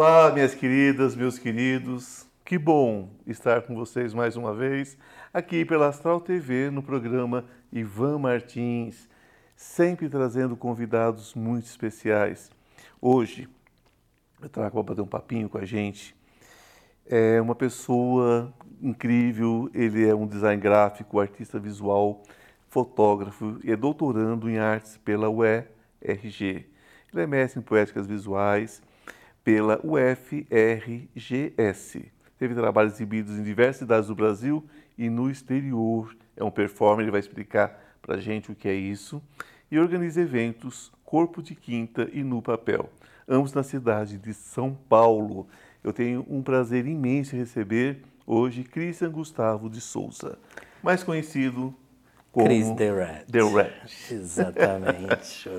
Olá, minhas queridas, meus queridos. Que bom estar com vocês mais uma vez aqui pela Astral TV no programa Ivan Martins, sempre trazendo convidados muito especiais. Hoje eu trago para bater um papinho com a gente. É uma pessoa incrível, ele é um design gráfico, artista visual, fotógrafo e é doutorando em artes pela UERG. Ele é mestre em poéticas visuais pela UFRGS. Teve trabalhos exibidos em diversas cidades do Brasil e no exterior. É um performer, ele vai explicar para a gente o que é isso. E organiza eventos Corpo de Quinta e No Papel, ambos na cidade de São Paulo. Eu tenho um prazer imenso em receber hoje Christian Gustavo de Souza, mais conhecido como Chris The Red. The Red. Exatamente.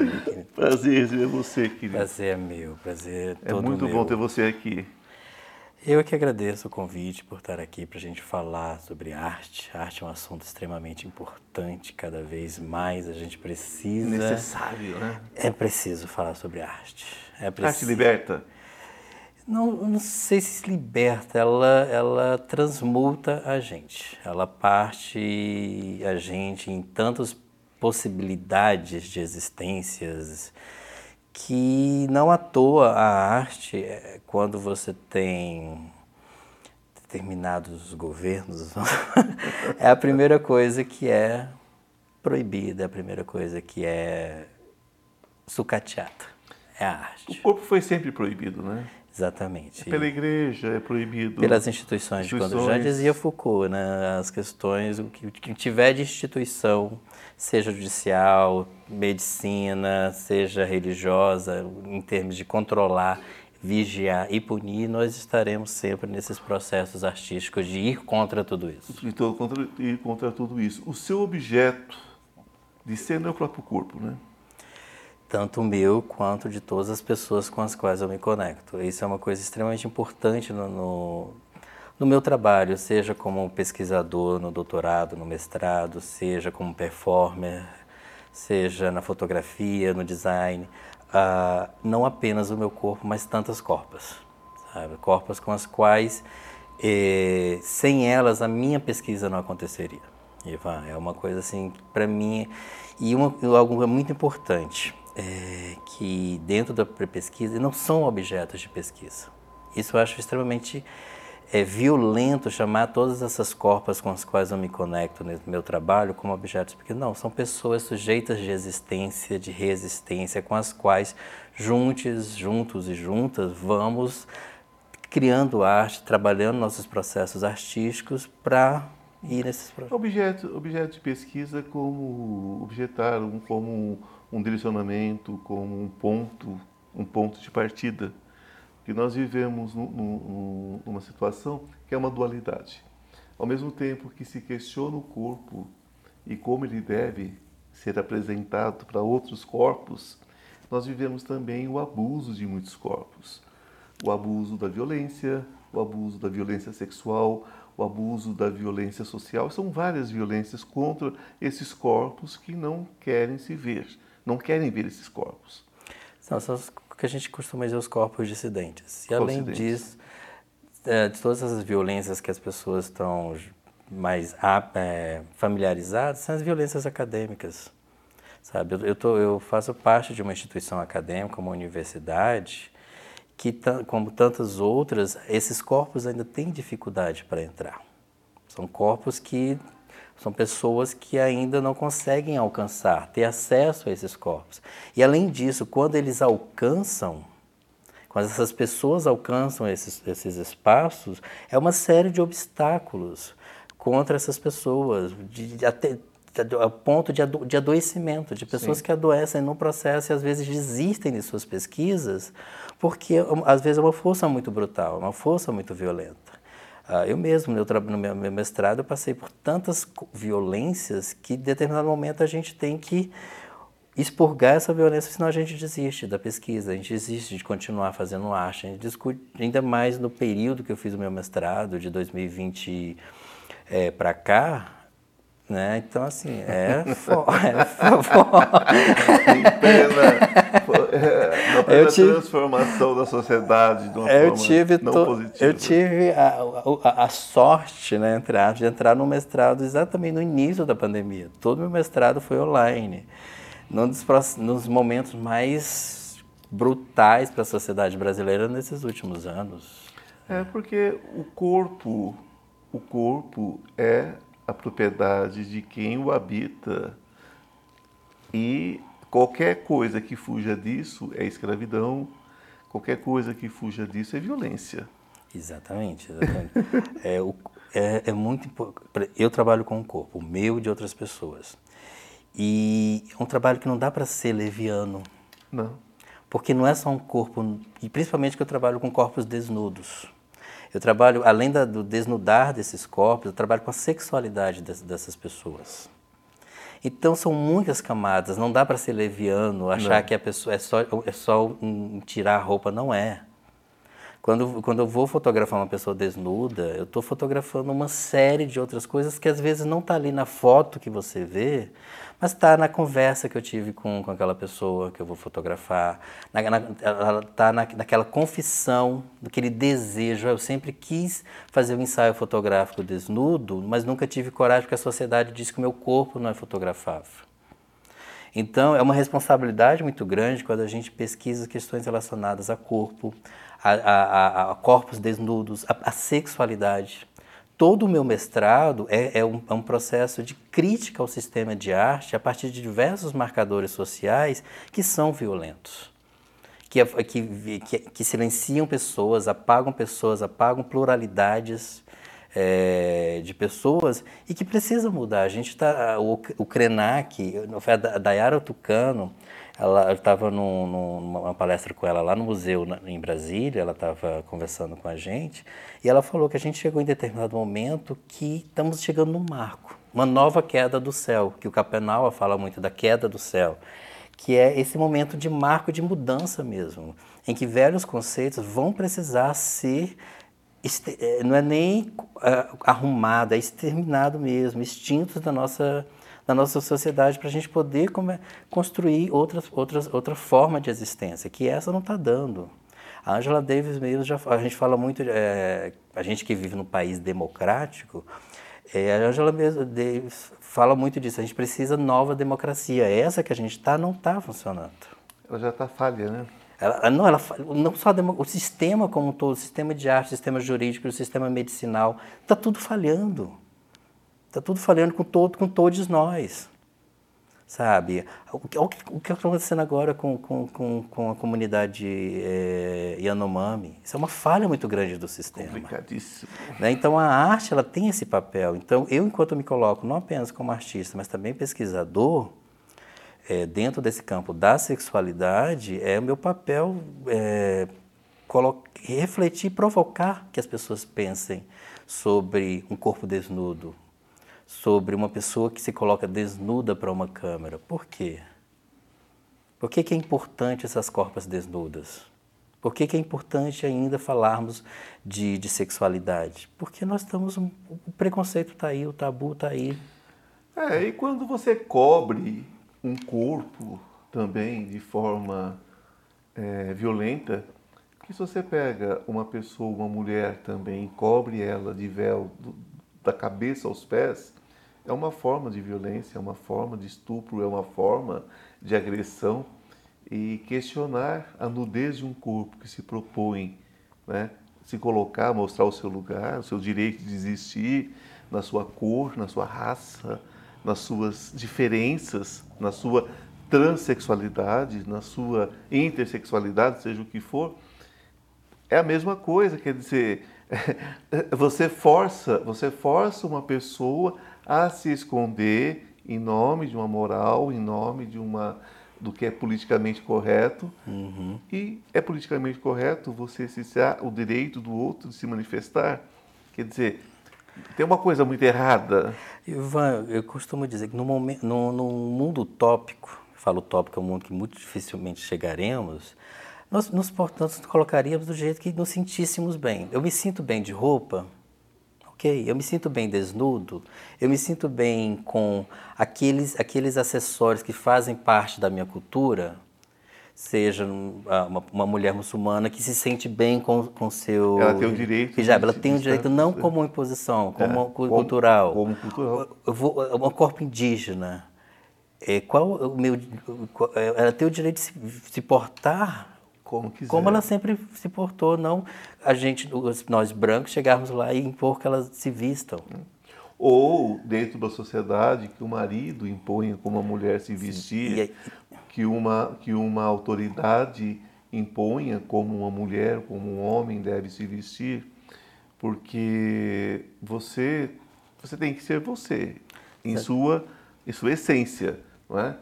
prazer receber você, querido. Prazer é meu, prazer é todo muito meu. bom ter você aqui. Eu que agradeço o convite por estar aqui para a gente falar sobre arte. A arte é um assunto extremamente importante, cada vez mais a gente precisa. Necessário, né? É preciso falar sobre arte. É preciso... Arte liberta? Não, não sei se liberta, ela, ela transmuta a gente. Ela parte a gente em tantas possibilidades de existências que não à toa a arte, é, quando você tem determinados governos, é a primeira coisa que é proibida, é a primeira coisa que é sucateada. É a arte. O corpo foi sempre proibido, né? Exatamente. É pela igreja é proibido. Pelas instituições, instituições. quando já dizia Foucault, né? As questões, o que, que tiver de instituição, seja judicial, medicina, seja religiosa, em termos de controlar, vigiar e punir, nós estaremos sempre nesses processos artísticos de ir contra tudo isso. Então, contra, ir contra tudo isso. O seu objeto de ser é o próprio corpo, né? Tanto meu quanto de todas as pessoas com as quais eu me conecto. Isso é uma coisa extremamente importante no, no, no, meu trabalho, seja como pesquisador no doutorado, no mestrado, seja como performer, seja na fotografia, no design. Uh, não apenas o meu corpo, mas tantas corpas, sabe? Corpas com as quais, eh, sem elas, a minha pesquisa não aconteceria. Ivan, é uma coisa assim, para mim, e uma, algo muito importante é, que dentro da pesquisa não são objetos de pesquisa. Isso eu acho extremamente é, violento chamar todas essas corpas com as quais eu me conecto no meu trabalho como objetos, porque não, são pessoas sujeitas de existência, de resistência, com as quais juntos, juntos e juntas vamos criando arte, trabalhando nossos processos artísticos para ir nesses processos. Objeto, objeto de pesquisa como objetar, como um direcionamento, como um ponto, um ponto de partida. Que nós vivemos numa situação que é uma dualidade. Ao mesmo tempo que se questiona o corpo e como ele deve ser apresentado para outros corpos, nós vivemos também o abuso de muitos corpos. O abuso da violência, o abuso da violência sexual, o abuso da violência social. São várias violências contra esses corpos que não querem se ver não querem ver esses corpos. São, são o que a gente costuma dizer os corpos dissidentes. E além disso, é, de todas as violências que as pessoas estão mais é, familiarizadas, são as violências acadêmicas. Sabe, eu, eu, tô, eu faço parte de uma instituição acadêmica, uma universidade, que, como tantas outras, esses corpos ainda têm dificuldade para entrar. São corpos que são pessoas que ainda não conseguem alcançar, ter acesso a esses corpos. E além disso, quando eles alcançam, quando essas pessoas alcançam esses, esses espaços, é uma série de obstáculos contra essas pessoas, de, de, até, a ponto de, ado, de adoecimento, de pessoas Sim. que adoecem no processo e às vezes desistem de suas pesquisas, porque às vezes é uma força muito brutal, uma força muito violenta. Uh, eu mesmo, no meu, meu mestrado, eu passei por tantas violências que, em determinado momento, a gente tem que expurgar essa violência, senão a gente desiste da pesquisa, a gente desiste de continuar fazendo arte. A gente discute, ainda mais no período que eu fiz o meu mestrado, de 2020 é, para cá, né? Então, assim, é foda. É Pena. é a tive, transformação da sociedade de uma eu forma tive não to, positiva. Eu tive a, a, a sorte, né, entre de entrar no mestrado exatamente no início da pandemia. Todo meu mestrado foi online. Num dos, nos momentos mais brutais para a sociedade brasileira nesses últimos anos. É porque o corpo, o corpo é a propriedade de quem o habita e qualquer coisa que fuja disso é escravidão, qualquer coisa que fuja disso é violência. Exatamente, exatamente. é, o, é, é muito. Eu trabalho com o corpo, o meu e de outras pessoas. E é um trabalho que não dá para ser leviano. Não. Porque não é só um corpo, e principalmente que eu trabalho com corpos desnudos. Eu trabalho, além da, do desnudar desses corpos, eu trabalho com a sexualidade des, dessas pessoas. Então são muitas camadas, não dá para ser leviano, achar não. que a pessoa é só, é só um, tirar a roupa, não é. Quando, quando eu vou fotografar uma pessoa desnuda, eu estou fotografando uma série de outras coisas que às vezes não está ali na foto que você vê, mas está na conversa que eu tive com, com aquela pessoa que eu vou fotografar, na, na, ela está na, naquela confissão, daquele desejo. Eu sempre quis fazer um ensaio fotográfico desnudo, mas nunca tive coragem porque a sociedade diz que o meu corpo não é fotografável. Então, é uma responsabilidade muito grande quando a gente pesquisa questões relacionadas a corpo, a, a, a corpos desnudos, a, a sexualidade. Todo o meu mestrado é, é, um, é, um, processo de crítica ao sistema de arte a partir de diversos marcadores sociais que são violentos, que, que, que, que silenciam pessoas, apagam pessoas, apagam pluralidades é, de pessoas e que precisam mudar. A gente está, o, o Krenak, a Dayara Tucano, ela estava numa palestra com ela lá no museu na, em Brasília, ela estava conversando com a gente e ela falou que a gente chegou em determinado momento que estamos chegando num marco, uma nova queda do céu, que o Capenaua fala muito da queda do céu, que é esse momento de marco de mudança mesmo, em que velhos conceitos vão precisar ser não é nem uh, arrumado, é exterminado mesmo, extintos da nossa na nossa sociedade para a gente poder construir outras, outras, outra forma de existência, que essa não está dando. A Angela Davis mesmo, já, a gente fala muito, é, a gente que vive num país democrático, é, a Angela Davis fala muito disso, a gente precisa nova democracia. Essa que a gente está não está funcionando. Ela já está falha, né? Ela, não, ela, não só o sistema como um todo, o sistema de arte, o sistema jurídico, o sistema medicinal, está tudo falhando. Está tudo falhando com, todo, com todos nós. Sabe? O que está acontecendo agora com, com, com, com a comunidade é, Yanomami? Isso é uma falha muito grande do sistema. Complicadíssimo. Né? Então a arte ela tem esse papel. Então eu, enquanto me coloco não apenas como artista, mas também pesquisador, é, dentro desse campo da sexualidade, é o meu papel é, refletir, provocar que as pessoas pensem sobre um corpo desnudo, sobre uma pessoa que se coloca desnuda para uma câmera. Por quê? Por que, que é importante essas corpas desnudas? Por que, que é importante ainda falarmos de, de sexualidade? Porque nós estamos. O preconceito está aí, o tabu está aí. É, e quando você cobre um corpo também de forma é, violenta, que se você pega uma pessoa, uma mulher também, cobre ela de véu do, da cabeça aos pés, é uma forma de violência, é uma forma de estupro, é uma forma de agressão. E questionar a nudez de um corpo que se propõe né, se colocar, mostrar o seu lugar, o seu direito de existir na sua cor, na sua raça, nas suas diferenças, na sua transexualidade, na sua intersexualidade, seja o que for, é a mesma coisa, quer dizer, você força, você força uma pessoa a se esconder em nome de uma moral, em nome de uma do que é politicamente correto. Uhum. E é politicamente correto você cessar o direito do outro de se manifestar. Quer dizer, tem uma coisa muito errada. Ivan, eu costumo dizer que no, momento, no, no mundo utópico, falo utópico é um mundo que muito dificilmente chegaremos, nós nos, portanto, colocaríamos do jeito que nos sentíssemos bem. Eu me sinto bem de roupa, ok, eu me sinto bem desnudo, eu me sinto bem com aqueles, aqueles acessórios que fazem parte da minha cultura. Seja uma, uma, mulher muçulmana que se sente bem com o seu ela tem o direito hijab, ela tem o direito não como imposição, como é, cultural, como, como cultural, eu vou, é um corpo indígena, é, qual o meu, é, ela tem o direito de se, se portar como, quiser. como ela sempre se portou, não a gente, nós brancos, chegarmos lá e impor que elas se vistam. Ou dentro da sociedade que o marido imponha como a mulher se vestir, que uma, que uma autoridade imponha como uma mulher, como um homem deve se vestir, porque você, você tem que ser você, em sua, em sua essência, não é?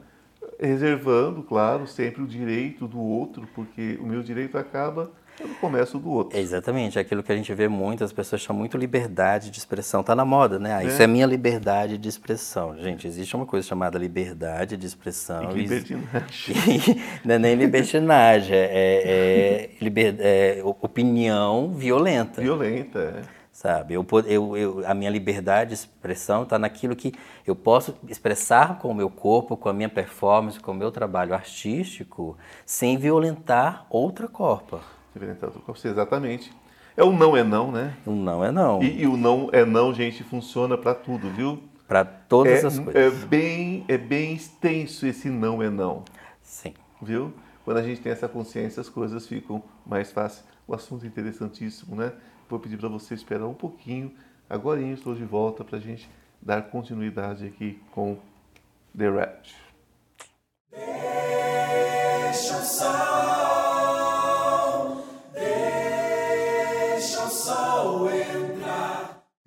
reservando, claro, sempre o direito do outro, porque o meu direito acaba no começo do outro. É exatamente, é aquilo que a gente vê muito, as pessoas chamam muito liberdade de expressão, está na moda, né? Ah, é. Isso é minha liberdade de expressão. Gente, existe uma coisa chamada liberdade de expressão. E libertinagem. não é nem libertinagem, é, é, liber, é opinião violenta. Violenta, é sabe? Eu, eu, eu, a minha liberdade de expressão está naquilo que eu posso expressar com o meu corpo, com a minha performance, com o meu trabalho artístico, sem violentar outra corpo. Corpo, exatamente. É o não é não, né? O não é não. E, e o não é não, gente, funciona para tudo, viu? Para todas é, as coisas. É bem, é bem extenso esse não é não. Sim. Viu? Quando a gente tem essa consciência, as coisas ficam mais fáceis. O assunto é interessantíssimo, né? Vou pedir para você esperar um pouquinho. Agora estou de volta para a gente dar continuidade aqui com The Red. Deixa o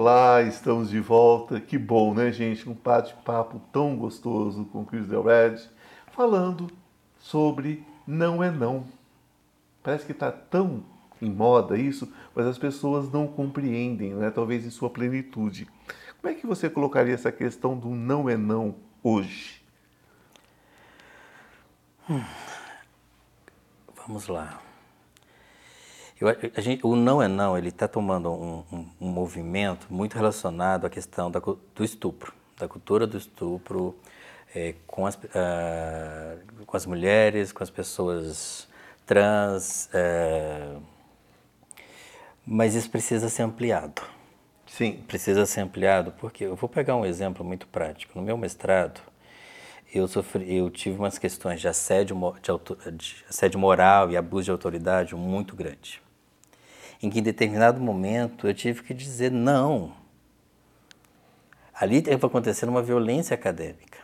Olá, estamos de volta. Que bom, né, gente? Um bate-papo tão gostoso com Chris Del Red, falando sobre não é não. Parece que está tão em moda isso, mas as pessoas não compreendem, né? talvez em sua plenitude. Como é que você colocaria essa questão do não é não hoje? Hum. Vamos lá. Eu, a gente, o não é não, ele está tomando um, um, um, movimento muito relacionado à questão da, do estupro, da cultura do estupro é, com, as, uh, com as mulheres, com as pessoas trans, uh, mas isso precisa ser ampliado. Sim. Precisa ser ampliado, porque eu vou pegar um exemplo muito prático. No meu mestrado, eu, sofri, eu tive umas questões de assédio, de, de assédio moral e abuso de autoridade muito grande. Em que, em determinado momento, eu tive que dizer não. Ali estava acontecendo uma violência acadêmica.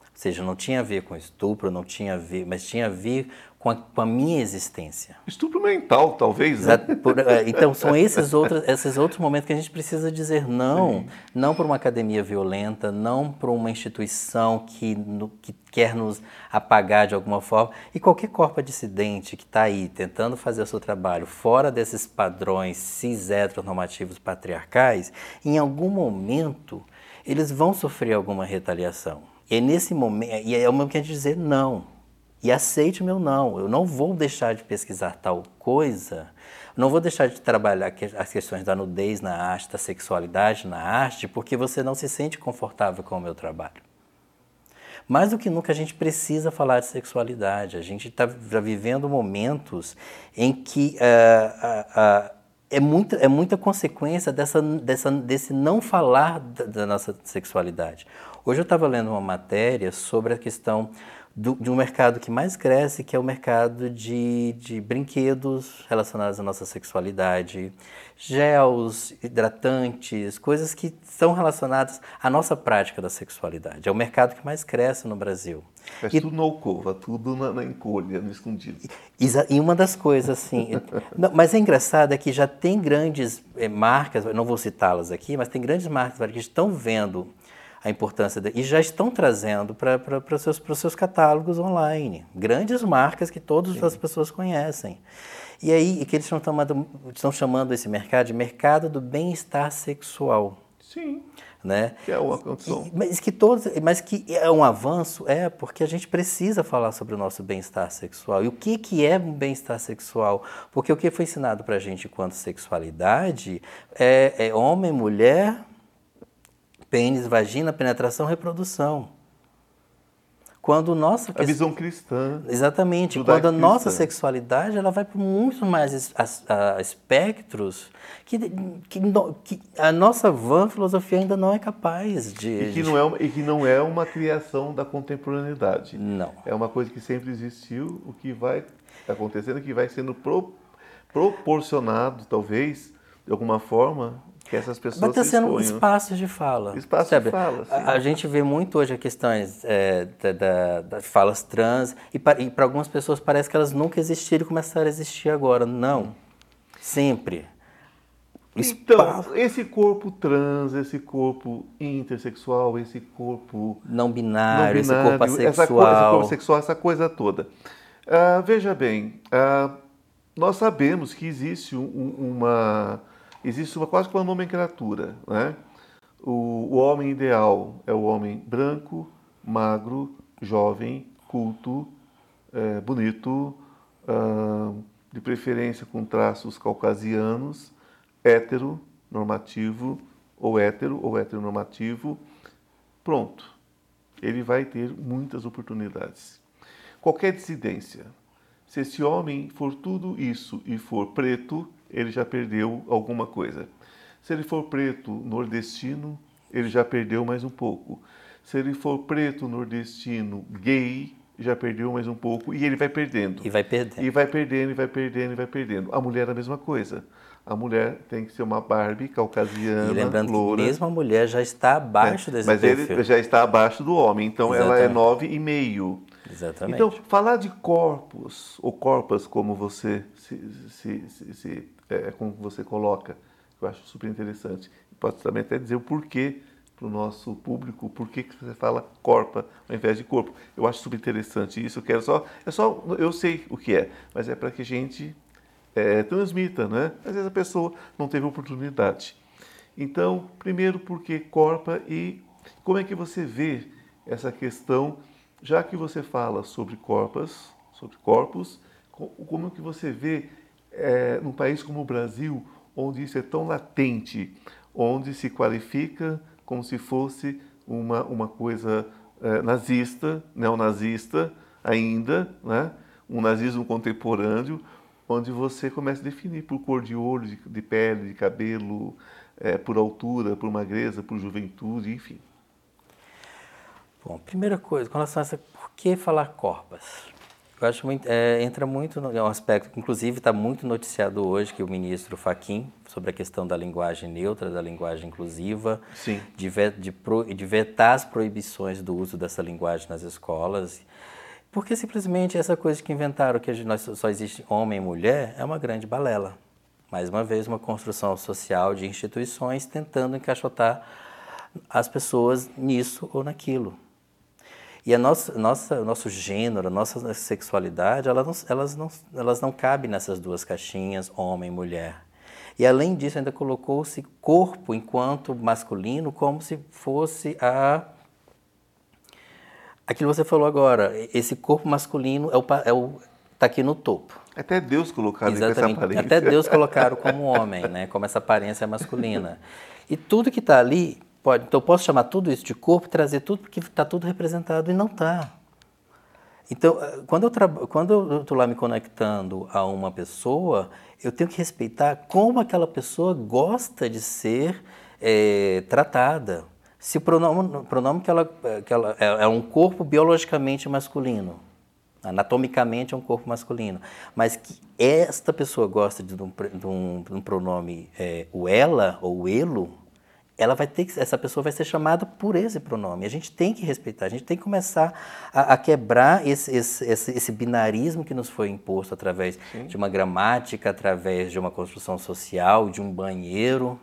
Ou seja, não tinha a ver com estupro, não tinha a ver, mas tinha a ver com a, com a, minha existência. Estupro mental, talvez. Né? É, então, são esses outros, esses outros momentos que a gente precisa dizer não. Sim. Não para uma academia violenta, não para uma instituição que, no, que quer nos apagar de alguma forma. E qualquer corpo dissidente que está aí tentando fazer o seu trabalho fora desses padrões cis heteronormativos patriarcais, em algum momento eles vão sofrer alguma retaliação. E é nesse momento, e é o momento que a gente dizer não E aceite o meu não. Eu não vou deixar de pesquisar tal coisa, não vou deixar de trabalhar as questões da nudez na arte, da sexualidade na arte, porque você não se sente confortável com o meu trabalho. Mais do que nunca a gente precisa falar de sexualidade. A gente está vivendo momentos em que uh, uh, uh, é, muita, é muita consequência dessa, dessa, desse não falar da, da nossa sexualidade. Hoje eu estava lendo uma matéria sobre a questão do, de um mercado que mais cresce, que é o mercado de, de brinquedos relacionados à nossa sexualidade, gels, hidratantes, coisas que são relacionadas à nossa prática da sexualidade. É o mercado que mais cresce no Brasil. E, tudo na alcova, tudo na, na encolha, no escondido. E, e uma das coisas, assim... não, mas é engraçado é que já tem grandes é, marcas, não vou citá-las aqui, mas tem grandes marcas que estão vendo a importância de, e já estão trazendo para os seus, seus catálogos online. Grandes marcas que todas Sim. as pessoas conhecem. E aí, que eles estão, tomando, estão chamando esse mercado de mercado do bem-estar sexual. Sim. Né? Que é uma condição. Mas que, todos, mas que é um avanço, é porque a gente precisa falar sobre o nosso bem-estar sexual. E o que, que é um bem-estar sexual? Porque o que foi ensinado para a gente enquanto sexualidade é, é homem, mulher, pênis, vagina, penetração, reprodução. Quando nossa a visão cristã. Exatamente. Quando a nossa sexualidade ela vai para muito mais espectros que, que, que, a nossa van filosofia ainda não é capaz de. E que, não é, e que não é uma criação da contemporaneidade. Não. É uma coisa que sempre existiu, o que vai acontecendo, que vai sendo pro, proporcionado, talvez, de alguma forma, que essas pessoas Mas está sendo espaços de fala. Espaços de fala, sim. A, a, gente vê muito hoje questões é, da, da, das falas trans e para algumas pessoas parece que elas nunca existiram e começaram a existir agora. Não. Sempre. Então, esse corpo trans, esse corpo intersexual, esse corpo não binário, não binário esse corpo assexual, essa coisa, esse corpo sexual, essa coisa toda. Uh, veja bem, uh, nós sabemos que existe um, uma existe uma, quase que uma nomenclatura. Né? O, o homem ideal é o homem branco, magro, jovem, culto, é, bonito, de preferência com traços caucasianos, hétero, normativo, ou hétero, ou heteronormativo. Pronto. Ele vai ter muitas oportunidades. Qualquer dissidência. Se esse homem for tudo isso e for preto, ele já perdeu alguma coisa. Se ele for preto nordestino, ele já perdeu mais um pouco. Se ele for preto nordestino gay, já perdeu mais um pouco e ele vai perdendo. E vai perdendo. E vai perdendo, e vai perdendo, e vai perdendo. A mulher é a mesma coisa. A mulher tem que ser uma Barbie caucasiana, e lembrando loura. que mesmo a mulher já está abaixo é, desse Mas perfil. ele já está abaixo do homem, então Exatamente. ela é nove e meio. Exatamente. Então, falar de corpos, ou corpas, como você se, se, se, se é, é, como você coloca, eu acho super interessante. Posso também até dizer o porquê para o nosso público, por que você fala corpa ao invés de corpo. Eu acho super interessante isso. Eu quero só, é só, eu sei o que é, mas é para que a gente é, transmita, né? Às vezes a pessoa não teve oportunidade. Então, primeiro, porque corpa e como é que você vê essa questão, já que você fala sobre corpas, sobre corpos, como que você vê é, num país como o Brasil, onde isso é tão latente, onde se qualifica como se fosse uma, uma coisa é, nazista, neonazista ainda, né? um nazismo contemporâneo, onde você começa a definir por cor de olho, de, de pele, de cabelo, é, por altura, por magreza, por juventude, enfim. Bom, primeira coisa, com relação a essa, por que falar corpas? Eu acho muito, é, entra muito no é um aspecto, inclusive está muito noticiado hoje que o ministro Faquim sobre a questão da linguagem neutra, da linguagem inclusiva, Sim. De, de, pro, de vetar as proibições do uso dessa linguagem nas escolas, porque simplesmente essa coisa que inventaram que nós só existe homem e mulher é uma grande balela. Mais uma vez, uma construção social de instituições tentando encaixotar as pessoas nisso ou naquilo. E a nossa, nossa, nosso gênero, a nossa sexualidade, elas não, elas, não, elas não cabem nessas duas caixinhas, homem e mulher. E além disso, ainda colocou-se corpo enquanto masculino como se fosse a, Aquilo que você falou agora, esse corpo masculino é o, é o tá aqui no topo. Até Deus colocaram essa aparência. Até Deus colocaram como homem, né? Como essa aparência masculina. E tudo que está ali pode. Então eu posso chamar tudo isso de corpo, trazer tudo porque está tudo representado e não está. Então, eh, quando eu quando estou lá me conectando a uma pessoa, eu tenho que respeitar como aquela pessoa gosta de ser é, tratada. Se o pronome, pronome que ela, que ela é, é um corpo biologicamente masculino, anatomicamente é um corpo masculino, mas que esta pessoa gosta de um, de um, de um pronome é, o ela ou o elo, ela vai ter que, essa pessoa vai ser chamada por esse pronome. A gente tem que respeitar, a gente tem que começar a, a quebrar esse, esse, esse, esse, binarismo que nos foi imposto através Sim. de uma gramática, através de uma construção social, de um banheiro.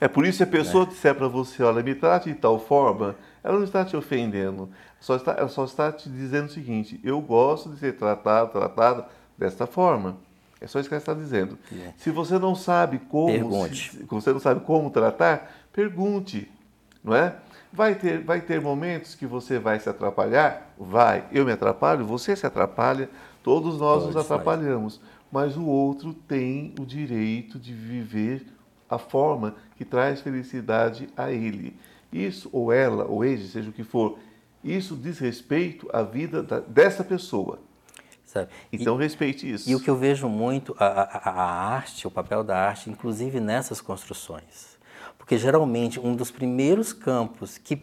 É por isso que a pessoa é. disser para você, olha, me trate de tal forma, ela não está te ofendendo, só está, ela só está te dizendo o seguinte, eu gosto de ser tratado, tratada desta forma. É só isso que ela está dizendo. É. Se você não sabe como, se, você não sabe como tratar, pergunte, não é? Vai ter, vai ter momentos que você vai se atrapalhar? Vai. Eu me atrapalho, você se atrapalha, todos nós Pode nos atrapalhamos. Mas o outro tem o direito de viver a forma que traz felicidade a ele. Isso, ou ela, ou ele, seja o que for, isso diz respeito à vida da, dessa pessoa. Sabe? Então, e, respeite isso. E o que eu vejo muito, a, a, a arte, o papel da arte, inclusive nessas construções. Porque geralmente um dos primeiros campos que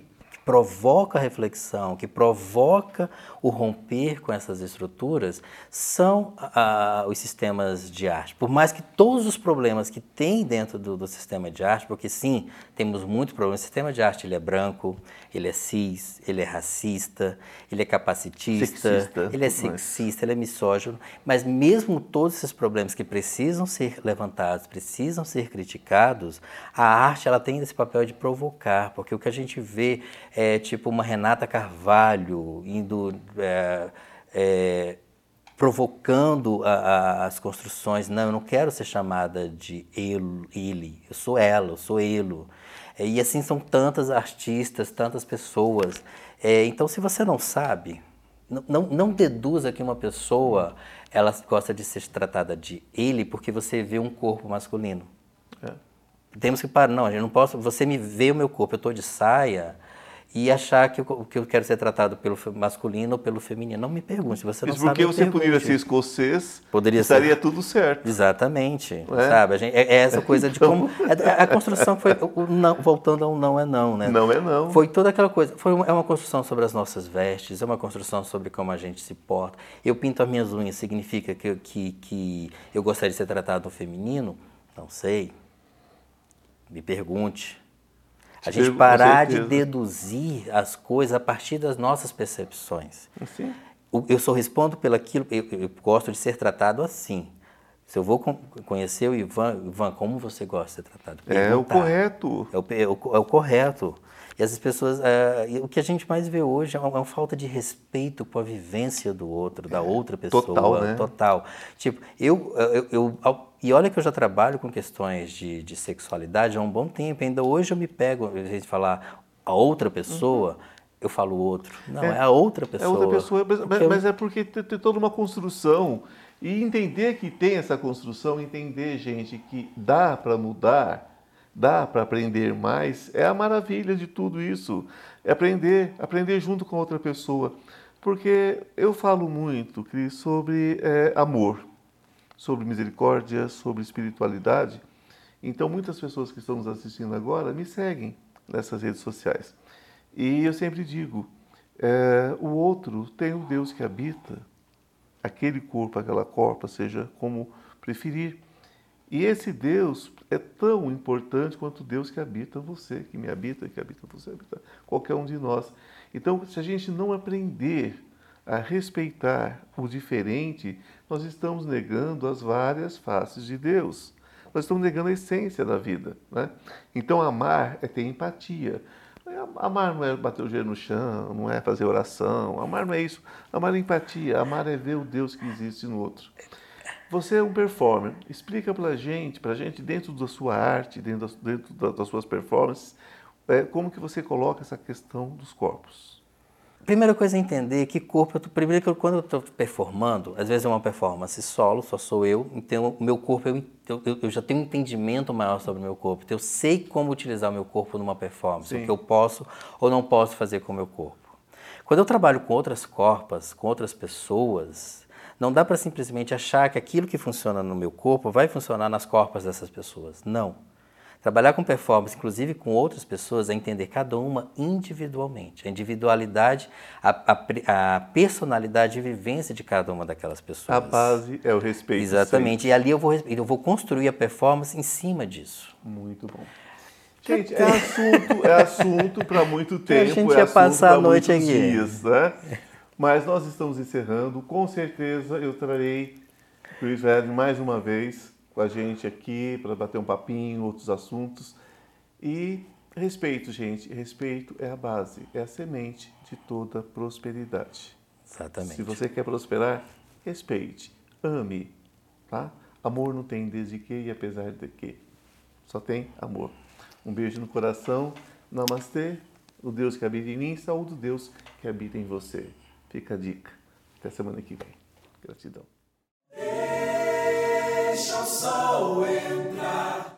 provoca a reflexão, que provoca o romper com essas estruturas, são ah, os sistemas de arte. Por mais que todos os problemas que tem dentro do, do, sistema de arte, porque sim, temos muitos problemas. O sistema de arte ele é branco, ele é cis, ele é racista, ele é capacitista, sexista, ele é sexista, ele é misógino. Mas mesmo todos esses problemas que precisam ser levantados, precisam ser criticados, a arte ela tem esse papel de provocar, porque o que a gente vê é tipo uma Renata Carvalho indo é, é, provocando a, a, as construções. Não, eu não quero ser chamada de ele, ele. eu sou ela, eu sou ele. É, e assim são tantas artistas, tantas pessoas. É, então, se você não sabe, não, não, não deduza que uma pessoa ela gosta de ser tratada de ele porque você vê um corpo masculino. É. Temos que parar. Não, a gente não posso. Você me vê o meu corpo, eu estou de saia e achar que eu, que eu quero ser tratado pelo masculino ou pelo feminino. Não me pergunte, você não Isso porque você poderia ser escocês, poderia estaria ser... tudo certo. Exatamente, é? sabe? Gente, é, é, essa coisa de como... É, a, construção foi, não, voltando ao não é não, né? Não é não. Foi toda aquela coisa, foi uma, é uma construção sobre as nossas vestes, é uma construção sobre como a gente se porta. Eu pinto as minhas unhas, significa que, que, que eu gostaria de ser tratado no feminino? Não sei. Me pergunte. A gente parar de deduzir as coisas a partir das nossas percepções. Sim. Eu só respondo pelo aquilo, eu, eu gosto de ser tratado assim. Se eu vou conhecer o Ivan, Ivan, como você gosta de ser tratado? Perguntar. É o correto. É o, é o, é o correto. E as pessoas, é, o que a gente mais vê hoje é uma, é uma, falta de respeito com a vivência do outro, da outra pessoa. Total, né? Total. Tipo, eu, eu, eu, e olha que eu já trabalho com questões de, de sexualidade há um bom tempo. Ainda hoje eu me pego, a gente falar a outra pessoa, uhum. eu falo outro. Não, é, é, a outra pessoa. É outra pessoa, mas, mas é porque tem, tem toda uma construção. E entender que tem essa construção, entender, gente, que dá para mudar dá para aprender mais, é a maravilha de tudo isso. É aprender, aprender junto com outra pessoa. Porque eu falo muito, Cris, sobre é, amor, sobre misericórdia, sobre espiritualidade. Então, muitas pessoas que estão nos assistindo agora me seguem nessas redes sociais. E eu sempre digo: é, o outro tem o Deus que habita, aquele corpo, aquela corpa, seja como preferir. E esse Deus é tão importante quanto Deus que habita você, que me habita, que habita você, habita qualquer um de nós. Então, se a gente não aprender a respeitar o diferente, nós estamos negando as várias faces de Deus. Nós estamos negando a essência da vida. Né? Então, amar é ter empatia. Amar não é bater o joelho no chão, não é fazer oração. Amar não é isso. Amar é empatia. Amar é ver o Deus que existe no outro. Você é um performer. Explica para a gente, para a gente, dentro da sua arte, dentro, das, dentro das suas performances, é, como que você coloca essa questão dos corpos. Primeira coisa é entender que corpo, eu tô, primeiro que quando eu estou performando, às vezes é uma performance solo, só sou eu, então o meu corpo, eu, eu, eu, já tenho um entendimento maior sobre o meu corpo, então eu sei como utilizar o meu corpo numa performance, Sim. o que eu posso ou não posso fazer com o meu corpo. Quando eu trabalho com outras corpas, com outras pessoas, não dá para simplesmente achar que aquilo que funciona no meu corpo vai funcionar nas corpas dessas pessoas. Não. Trabalhar com performance, inclusive com outras pessoas, é entender cada uma individualmente. A individualidade, a, a, a personalidade e vivência de cada uma daquelas pessoas. A base é o respeito. Exatamente. Sempre. E ali eu vou, eu vou construir a performance em cima disso. Muito bom. Gente, é assunto, é assunto para muito tempo. A gente é ia passar a noite aqui. Dias, né? Mas nós estamos encerrando. Com certeza eu trarei o Luiz Velho mais uma vez com a gente aqui para bater um papinho, outros assuntos. E respeito, gente. Respeito é a base, é a semente de toda prosperidade. Exatamente. Se você quer prosperar, respeite, ame, tá? Amor não tem desde que e apesar de que. Só tem amor. Um beijo no coração. Namastê. O Deus que habita em mim, saúde o Deus que habita em você. Fica a dica. Até semana que vem. Gratidão. Deixa o sol entrar.